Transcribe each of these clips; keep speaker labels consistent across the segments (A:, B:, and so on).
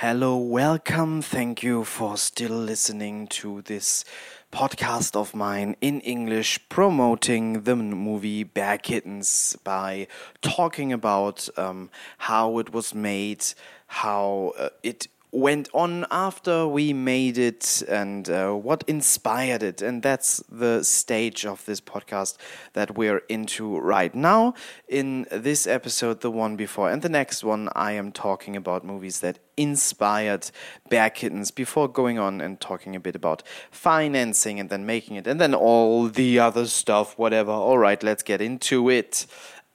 A: Hello, welcome. Thank you for still listening to this podcast of mine in English promoting the movie Bear Kittens by talking about um, how it was made, how uh, it went on after we made it and uh, what inspired it. And that's the stage of this podcast that we're into right now. In this episode, the one before, and the next one, I am talking about movies that inspired Bear Kittens before going on and talking a bit about financing and then making it and then all the other stuff, whatever. All right, let's get into it.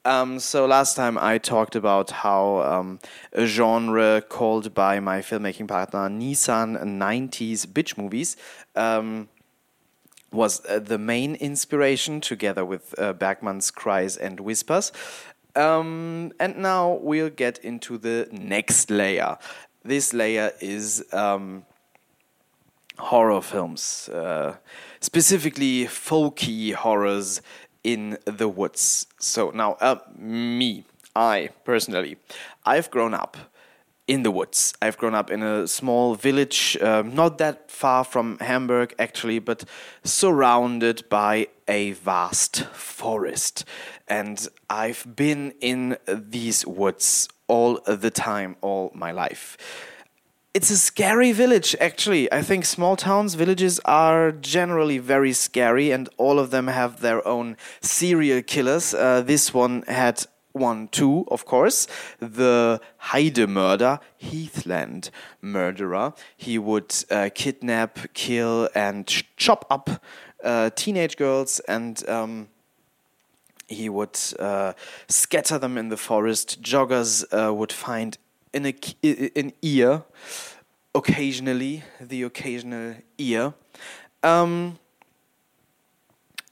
A: Um, so last time I talked about how um, a genre called by my filmmaking partner Nissan 90s bitch movies um, was uh, the main inspiration together with uh, Bergman's Cries and Whispers. Um, and now we'll get into the next layer. This layer is um, horror films, uh, specifically folky horrors in the woods. So now, uh, me, I personally, I've grown up in the woods. I've grown up in a small village, uh, not that far from Hamburg actually, but surrounded by a vast forest. And I've been in these woods all the time, all my life it's a scary village actually. I think small towns villages are generally very scary and all of them have their own serial killers. Uh, this one had one too of course. The heide murder heathland murderer. He would uh, kidnap kill and chop up uh, teenage girls and um, he would uh, scatter them in the forest. Joggers uh, would find in a, an ear, occasionally, the occasional ear. Um,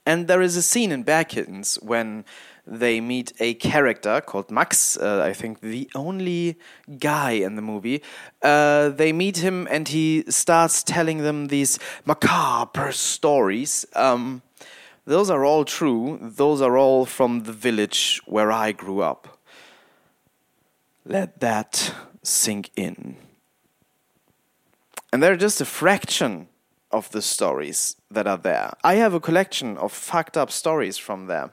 A: and there is a scene in Bear Kittens when they meet a character called Max, uh, I think the only guy in the movie. Uh, they meet him and he starts telling them these macabre stories. Um, those are all true. Those are all from the village where I grew up. Let that sink in. And they're just a fraction of the stories that are there. I have a collection of fucked up stories from there.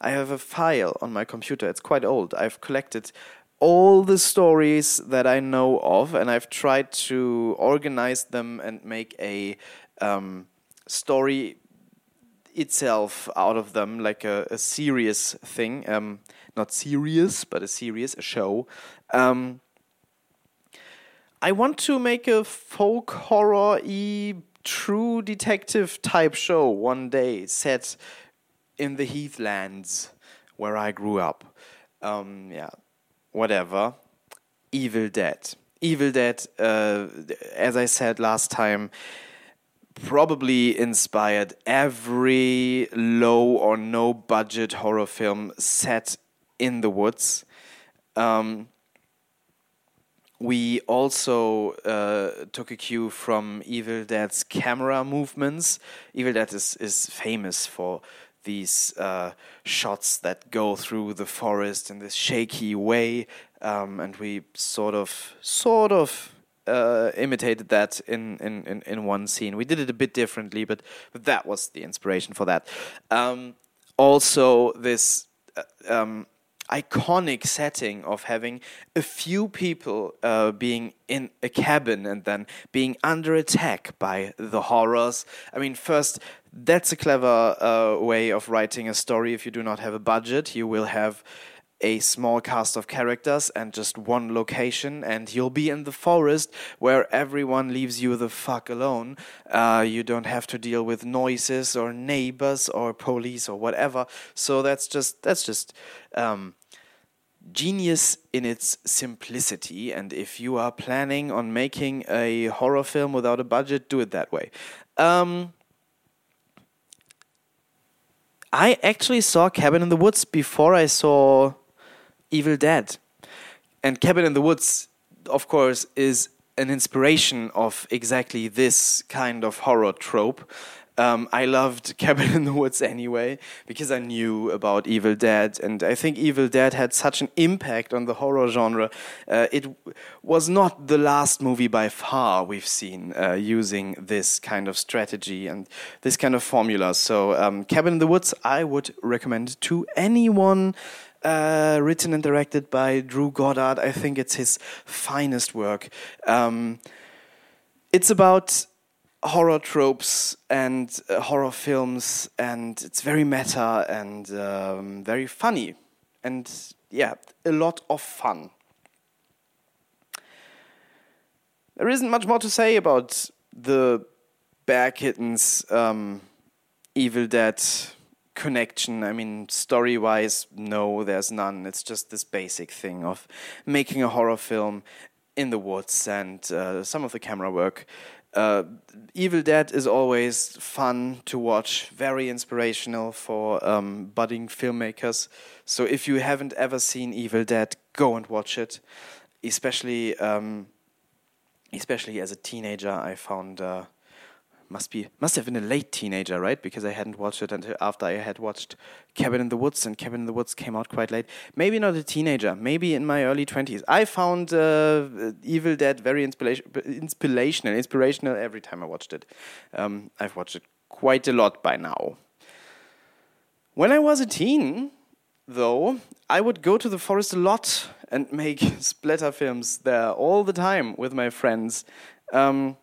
A: I have a file on my computer, it's quite old. I've collected all the stories that I know of, and I've tried to organize them and make a um, story itself out of them, like a, a serious thing. Um, not serious, but a serious, a show. Um, I want to make a folk horror e true detective type show one day set in the heathlands where I grew up. Um, yeah, whatever. Evil Dead. Evil Dead, uh, as I said last time, probably inspired every low or no budget horror film set in the woods. Um, we also uh, took a cue from Evil Dead's camera movements. Evil Dead is, is famous for these uh, shots that go through the forest in this shaky way, um, and we sort of, sort of uh, imitated that in, in, in, in, one scene. We did it a bit differently, but, but that was the inspiration for that. Um, also, this uh, um, iconic setting of having a few people uh, being in a cabin and then being under attack by the horrors. I mean, first, that's a clever uh, way of writing a story. If you do not have a budget, you will have a small cast of characters and just one location, and you'll be in the forest where everyone leaves you the fuck alone. Uh, you don't have to deal with noises or neighbors or police or whatever. So that's just that's just um, genius in its simplicity. And if you are planning on making a horror film without a budget, do it that way. Um, I actually saw Cabin in the Woods before I saw Evil Dead. And Cabin in the Woods, of course, is an inspiration of exactly this kind of horror trope. Um, I loved Cabin in the Woods anyway because I knew about Evil Dead, and I think Evil Dead had such an impact on the horror genre. Uh, it was not the last movie by far we've seen uh, using this kind of strategy and this kind of formula. So, um, Cabin in the Woods, I would recommend to anyone. Uh, written and directed by Drew Goddard. I think it's his finest work. Um, it's about horror tropes and uh, horror films, and it's very meta and um, very funny, and yeah, a lot of fun. There isn't much more to say about the Bear Kittens um, Evil Dead connection. I mean, story wise, no, there's none. It's just this basic thing of making a horror film in the woods and uh, some of the camera work. Uh, Evil Dead is always fun to watch, very inspirational for um, budding filmmakers. So if you haven't ever seen Evil Dead, go and watch it. Especially, um, especially as a teenager, I found uh, must be must have been a late teenager, right? Because I hadn't watched it until after I had watched Cabin in the Woods, and Cabin in the Woods came out quite late. Maybe not a teenager, maybe in my early twenties. I found uh, Evil Dead very inspiration, inspirational, inspirational every time I watched it. Um, I've watched it quite a lot by now. When I was a teen, though, I would go to the forest a lot and make splatter films there all the time with my friends. Um,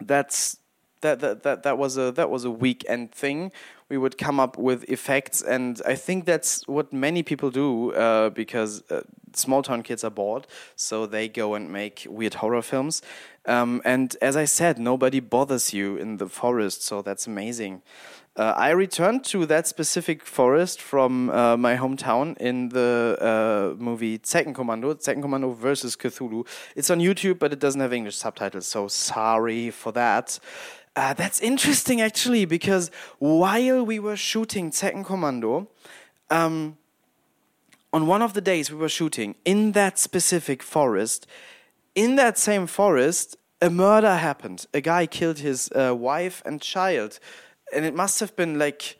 A: that's that, that that that was a that was a weekend thing. We would come up with effects, and I think that's what many people do uh, because uh, small town kids are bored, so they go and make weird horror films. Um, and as I said, nobody bothers you in the forest, so that's amazing. Uh, I returned to that specific forest from uh, my hometown in the uh, movie Zeckenkommando versus Cthulhu. It's on YouTube, but it doesn't have English subtitles, so sorry for that. Uh, that's interesting actually, because while we were shooting Zeckenkommando, um, on one of the days we were shooting in that specific forest, in that same forest, a murder happened. A guy killed his uh, wife and child and it must have been like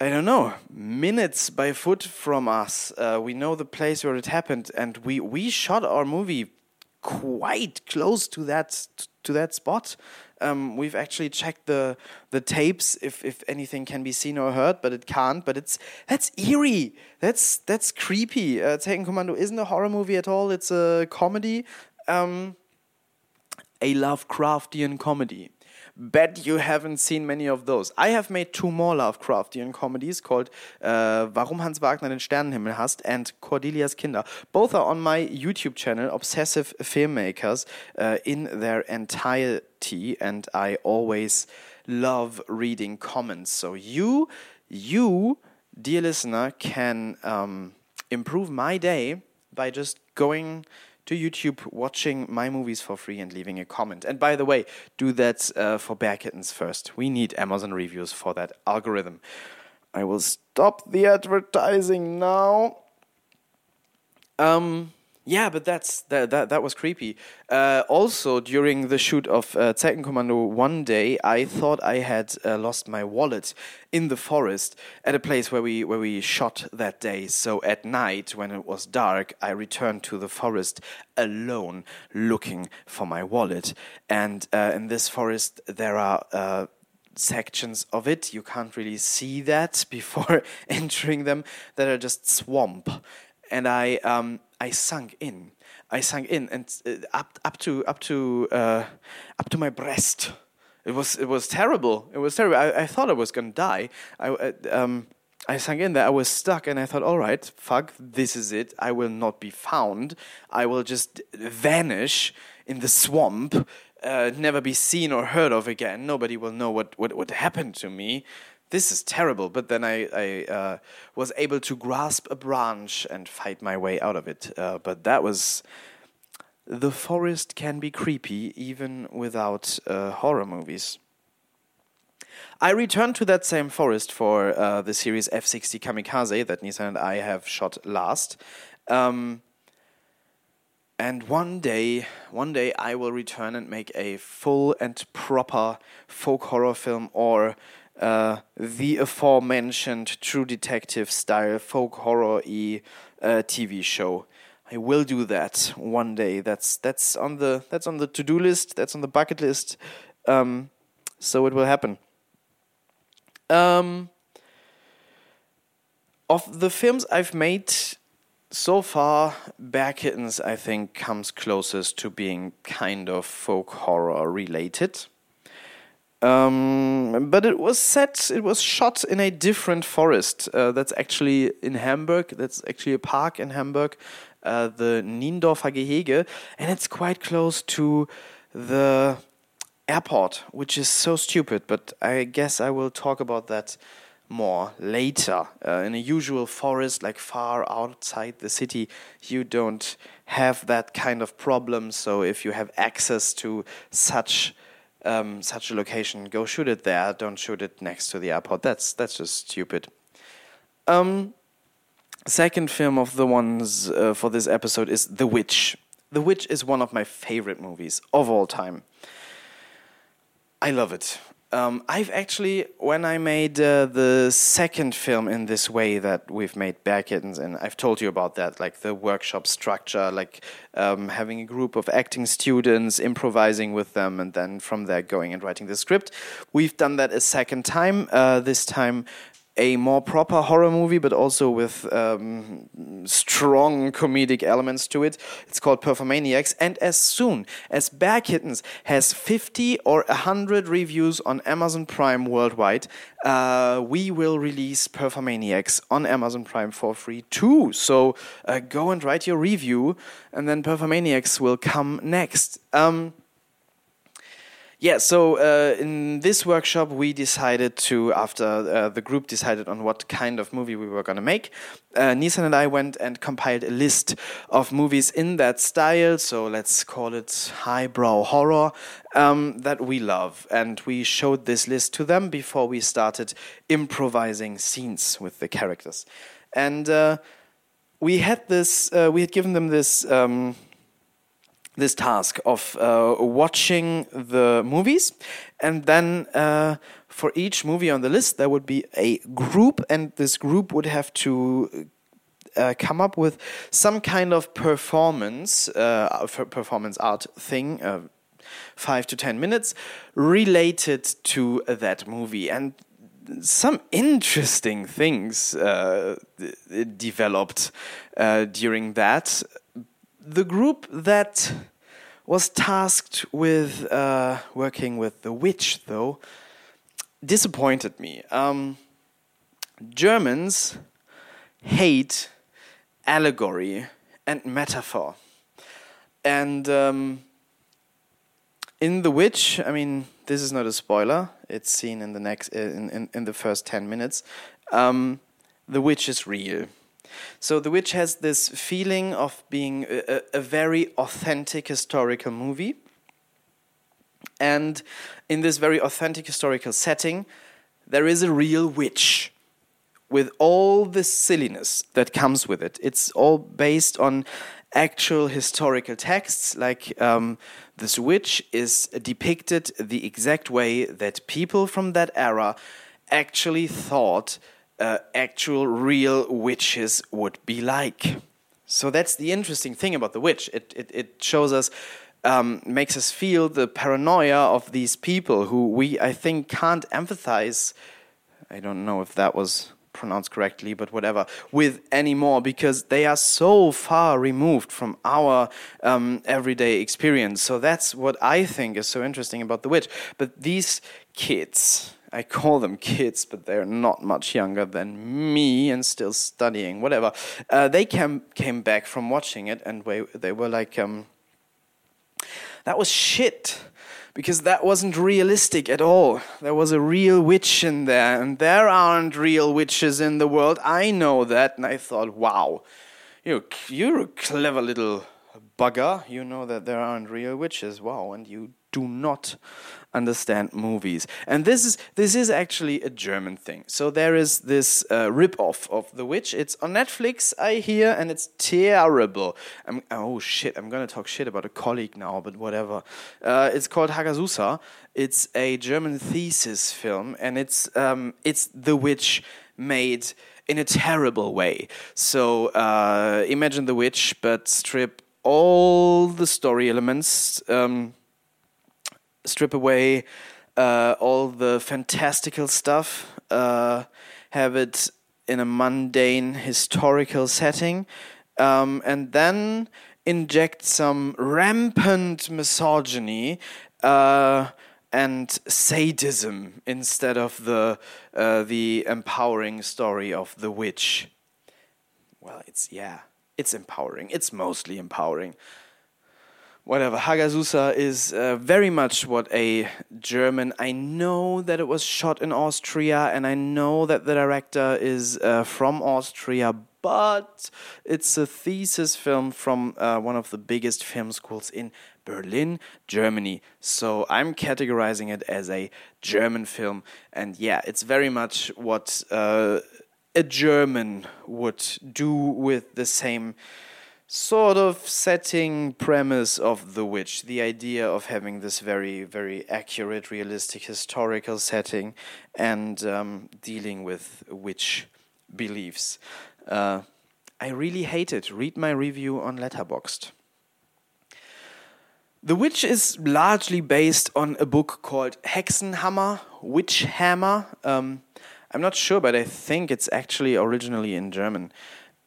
A: I don't know, minutes by foot from us. Uh, we know the place where it happened, and we we shot our movie quite close to that to that spot. Um, we've actually checked the the tapes if if anything can be seen or heard, but it can't. But it's that's eerie. That's that's creepy. Uh, Commando isn't a horror movie at all. It's a comedy, um, a Lovecraftian comedy. Bet you haven't seen many of those. I have made two more Lovecraftian comedies called uh, Warum Hans Wagner den Sternenhimmel hasst and Cordelias Kinder. Both are on my YouTube channel, Obsessive Filmmakers, uh, in their entirety, and I always love reading comments. So you, you, dear listener, can um, improve my day by just going to YouTube, watching my movies for free, and leaving a comment. And by the way, do that uh, for Bear Kittens first. We need Amazon reviews for that algorithm. I will stop the advertising now. Um, yeah, but that's that that, that was creepy. Uh, also, during the shoot of uh, Commando, one day, I thought I had uh, lost my wallet in the forest at a place where we where we shot that day. So at night, when it was dark, I returned to the forest alone, looking for my wallet. And uh, in this forest, there are uh, sections of it you can't really see that before entering them that are just swamp and I um, I sunk in. I sunk in and uh, up up to up to uh, up to my breast. It was it was terrible. It was terrible. I, I thought I was gonna die. I uh, um, I sunk in there. I was stuck, and I thought, all right, fuck, this is it. I will not be found. I will just vanish in the swamp, uh, never be seen or heard of again. Nobody will know what what what happened to me this is terrible. But then I, I uh, was able to grasp a branch and fight my way out of it. Uh, but that was. The forest can be creepy even without uh, horror movies. I returned to that same forest for uh, the series F60 Kamikaze that Nissan and I have shot last. Um, and one day, one day I will return and make a full and proper folk horror film or uh, the aforementioned True Detective style folk horror e uh, TV show. I will do that one day. That's that's on the that's on the to do list. That's on the bucket list. Um, so it will happen. Um, of the films I've made so far, Bear Kittens, I think, comes closest to being kind of folk horror related. Um, but it was set, it was shot in a different forest. Uh, that's actually in Hamburg. That's actually a park in Hamburg, uh, the Niendorfer Gehege, and it's quite close to the airport, which is so stupid. But I guess I will talk about that more later. Uh, in a usual forest, like far outside the city, you don't have that kind of problem. So if you have access to such um, such a location, go shoot it there. Don't shoot it next to the airport. That's that's just stupid. Um, second film of the ones uh, for this episode is The Witch. The Witch is one of my favorite movies of all time. I love it. Um, I've actually, when I made uh, the second film in this way that we've made Bear Kittens, and I've told you about that, like the workshop structure, like um, having a group of acting students, improvising with them, and then from there going and writing the script. We've done that a second time, uh, this time a more proper horror movie, but also with um, strong comedic elements to it. It's called Performaniacs. And as soon as Bear Kittens has 50 or 100 reviews on Amazon Prime worldwide, uh, we will release Performaniacs on Amazon Prime for free too. So uh, go and write your review, and then Performaniacs will come next. Um, yeah, so uh, in this workshop, we decided to, after uh, the group decided on what kind of movie we were going to make, uh, Nissan and I went and compiled a list of movies in that style. So let's call it highbrow horror um, that we love. And we showed this list to them before we started improvising scenes with the characters. And uh, we had this, uh, we had given them this. Um, this task of uh, watching the movies, and then uh, for each movie on the list, there would be a group, and this group would have to uh, come up with some kind of performance, uh, performance art thing, uh, five to ten minutes, related to that movie, and some interesting things uh, developed during that the group that was tasked with uh, working with the witch, though, disappointed me. Um, Germans hate allegory and metaphor. And um, in The Witch, I mean, this is not a spoiler. It's seen in the next in, in, in the first ten minutes. Um, the witch is real. So The Witch has this feeling of being a, a very authentic historical movie. And in this very authentic historical setting, there is a real witch with all the silliness that comes with it. It's all based on actual historical texts, like um, this witch is depicted the exact way that people from that era actually thought uh, actual real witches would be like. So that's the interesting thing about the witch. It it, it shows us. Um, makes us feel the paranoia of these people who we, I think, can't empathize. I don't know if that was pronounced correctly, but whatever, with anymore because they are so far removed from our um, everyday experience. So that's what I think is so interesting about The Witch. But these kids, I call them kids, but they're not much younger than me and still studying, whatever. Uh, they came came back from watching it, and they they were like, um, "That was shit." Because that wasn't realistic at all. There was a real witch in there, and there aren't real witches in the world. I know that, and I thought, wow, you're, you're a clever little bugger. You know that there aren't real witches. Wow, and you do not understand movies. And this is this is actually a German thing. So there is this uh, rip off of The Witch. It's on Netflix, I hear, and it's terrible. I'm, oh shit! I'm gonna talk shit about a colleague now, but whatever. Uh, it's called Hagazussa. It's a German thesis film, and it's um, it's The Witch made in a terrible way. So uh, imagine The Witch, but strip all the story elements. Um, strip away uh, all the fantastical stuff, uh, have it in a mundane historical setting, um, and then inject some rampant misogyny uh, and sadism instead of the uh, the empowering story of the witch. Well, it's yeah, it's empowering. It's mostly empowering whatever. Hagazussa is uh, very much what a German. I know that it was shot in Austria, and I know that the director is uh, from Austria, but it's a thesis film from uh, one of the biggest film schools in Berlin, Germany. So I'm categorizing it as a German film, and yeah, it's very much what uh, a German would do with the same sort of setting premise of The Witch, the idea of having this very, very accurate, realistic historical setting and um, dealing with witch beliefs. Uh, I really hate it. Read my review on Letterboxd. The Witch is largely based on a book called Hexenhammer, Witch Hammer. Um, I'm not sure, but I think it's actually originally in German.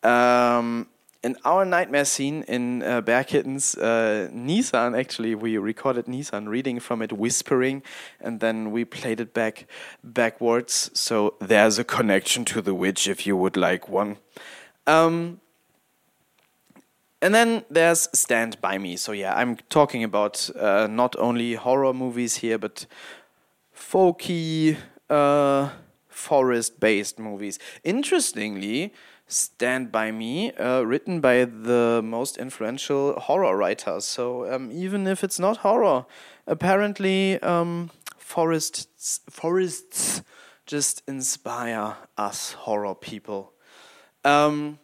A: Um, in our nightmare scene in uh, Bear Kittens, uh, Nissan actually we recorded Nissan reading from it, whispering, and then we played it back backwards. So there's a connection to the witch if you would like one. Um, and then there's Stand By Me. So yeah, I'm talking about uh, not only horror movies here, but folky, uh, forest-based movies. Interestingly Stand By Me, uh, written by the most influential horror writers. So um, even if it's not horror, apparently um, forests, forests just inspire us horror people. Um,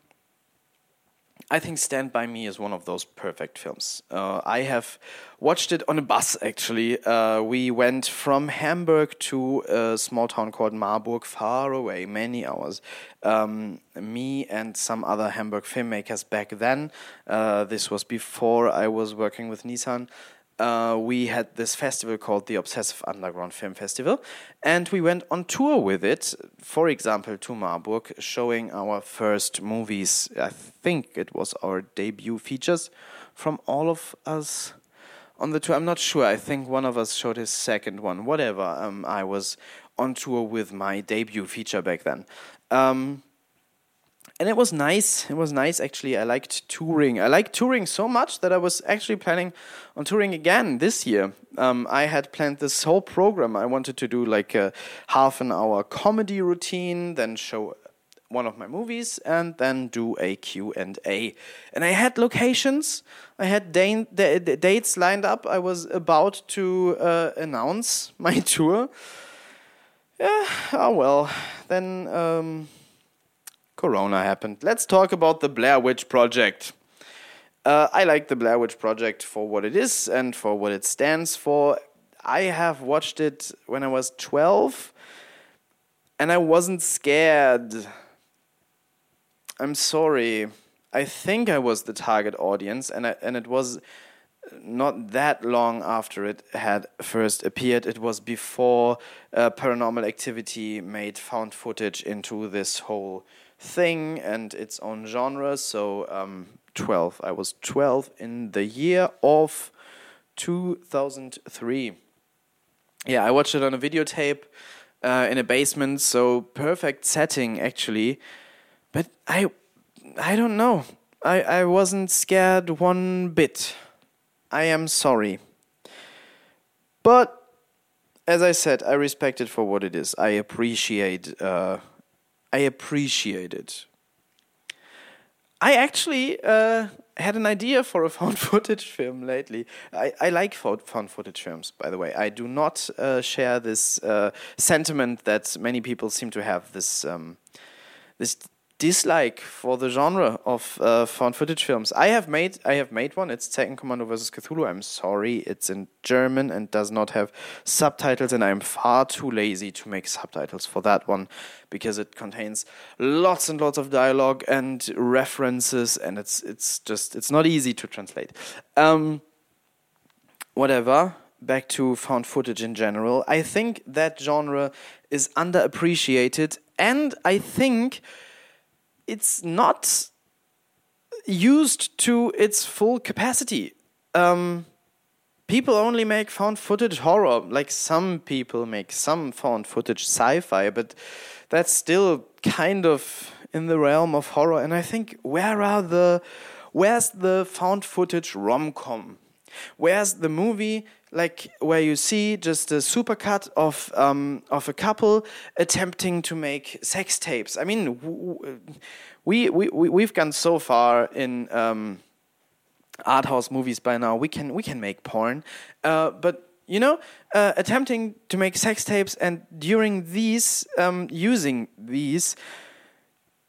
A: I think Stand By Me is one of those perfect films. Uh, I have watched it on a bus actually. Uh, we went from Hamburg to a small town called Marburg, far away, many hours. Um, me and some other Hamburg filmmakers back then. Uh, this was before I was working with Nissan uh, we had this festival called the Obsessive Underground Film Festival, and we went on tour with it, for example, to Marburg, showing our first movies. I think it was our debut features from all of us on the tour. I'm not sure. I think one of us showed his second one. Whatever. Um, I was on tour with my debut feature back then. Um, and it was nice. It was nice actually. I liked touring. I liked touring so much that I was actually planning on touring again this year. Um, I had planned this whole program. I wanted to do like a half an hour comedy routine, then show one of my movies, and then do a Q and A. And I had locations. I had da- da- dates lined up. I was about to uh, announce my tour. Yeah. Oh well. Then. Um, Corona happened. Let's talk about the Blair Witch Project. Uh, I like the Blair Witch Project for what it is and for what it stands for. I have watched it when I was 12 and I wasn't scared. I'm sorry. I think I was the target audience and I, and it was not that long after it had first appeared. It was before uh, Paranormal Activity made found footage into this whole thing and its own genre. So um, 12. I was 12 in the year of 2003. Yeah, I watched it on a videotape uh, in a basement, so perfect setting actually. But I, I don't know. I, I wasn't scared one bit. I am sorry. But as I said, I respect it for what it is. I appreciate uh, I appreciate it. I actually uh, had an idea for a found footage film lately. I, I like found footage films, by the way. I do not uh, share this uh, sentiment that many people seem to have. This um, this dislike for the genre of uh, found footage films. I have made I have made one. It's Zeckenkommando vs Cthulhu. I'm sorry, it's in German and does not have subtitles, and I'm far too lazy to make subtitles for that one because it contains lots and lots of dialogue and references, and it's it's just it's not easy to translate. Um, whatever. Back to found footage in general. I think that genre is underappreciated, and I think it's not used to its full capacity. Um, people only make found footage horror. Like some people make some found footage sci fi, but that's still kind of in the realm of horror. And I think where are the where's the found footage rom com? Where's the movie like where you see just a supercut of um, of a couple attempting to make sex tapes. I mean, we we we we've gone so far in um, art house movies by now. We can we can make porn, uh, but you know, uh, attempting to make sex tapes and during these um, using these,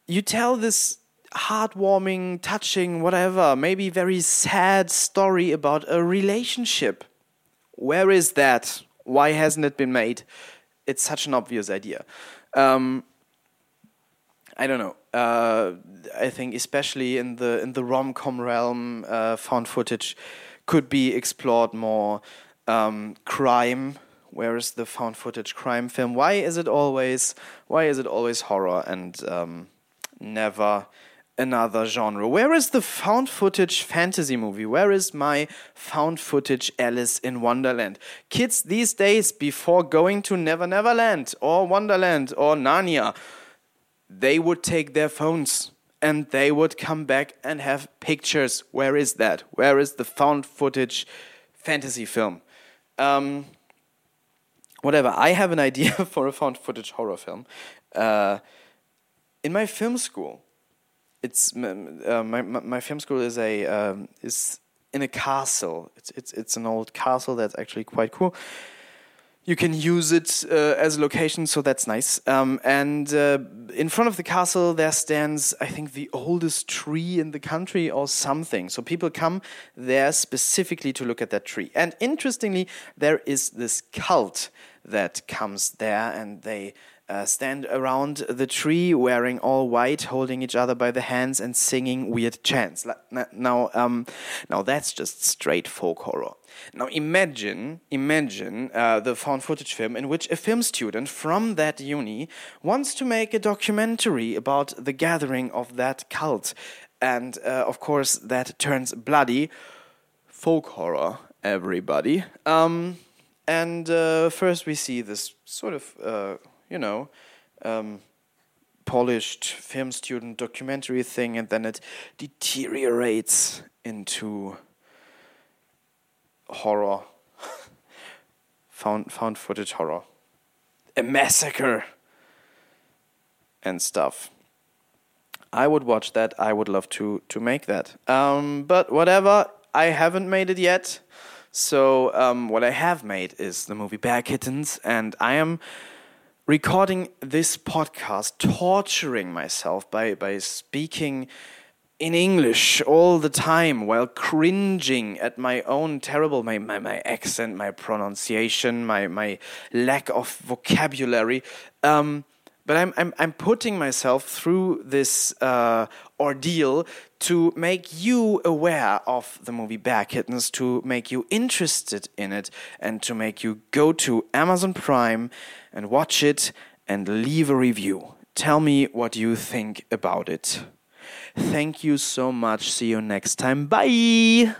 A: you tell this heartwarming, touching, whatever, maybe very sad story about a relationship where is that? Why hasn't it been made? It's such an obvious idea. Um, I don't know. Uh, I think especially in the in the rom com realm, uh, found footage could be explored more. Um, crime, where is the found footage crime film? Why is it always why is it always horror and um, never another genre. Where is the found footage fantasy movie? Where is my found footage Alice in Wonderland? Kids these days, before going to Never Never Land or Wonderland or Narnia, they would take their phones and they would come back and have pictures. Where is that? Where is the found footage fantasy film? Um, whatever. I have an idea for a found footage horror film. Uh, in my film school, it's uh, my, my film school is a um, is in a castle. It's it's it's an old castle that's actually quite cool. You can use it uh, as a location, so that's nice. Um, and uh, in front of the castle, there stands, I think, the oldest tree in the country or something. So people come there specifically to look at that tree. And interestingly, there is this cult that comes there, and they uh, stand around the tree wearing all white, holding each other by the hands and singing weird chants. Now, um, now that's just straight folk horror. Now imagine, imagine uh, the found footage film in which a film student from that uni wants to make a documentary about the gathering of that cult, and uh, of course that turns bloody. Folk horror, everybody. Um, and uh, first we see this sort of uh, you know, um, polished film student documentary thing, and then it deteriorates into horror, found found footage horror, a massacre, and stuff. I would watch that. I would love to to make that. Um, but whatever, I haven't made it yet. So um, what I have made is the movie Bear Kittens, and I am recording this podcast, torturing myself by, by speaking in English all the time while cringing at my own terrible my, my, my accent, my pronunciation, my, my lack of vocabulary. Um, but I'm, I'm, I'm putting myself through this uh, ordeal to make you aware of the movie Bear Kittens, to make you interested in it, and to make you go to Amazon Prime and watch it and leave a review. Tell me what you think about it. Thank you so much. See you next time. Bye.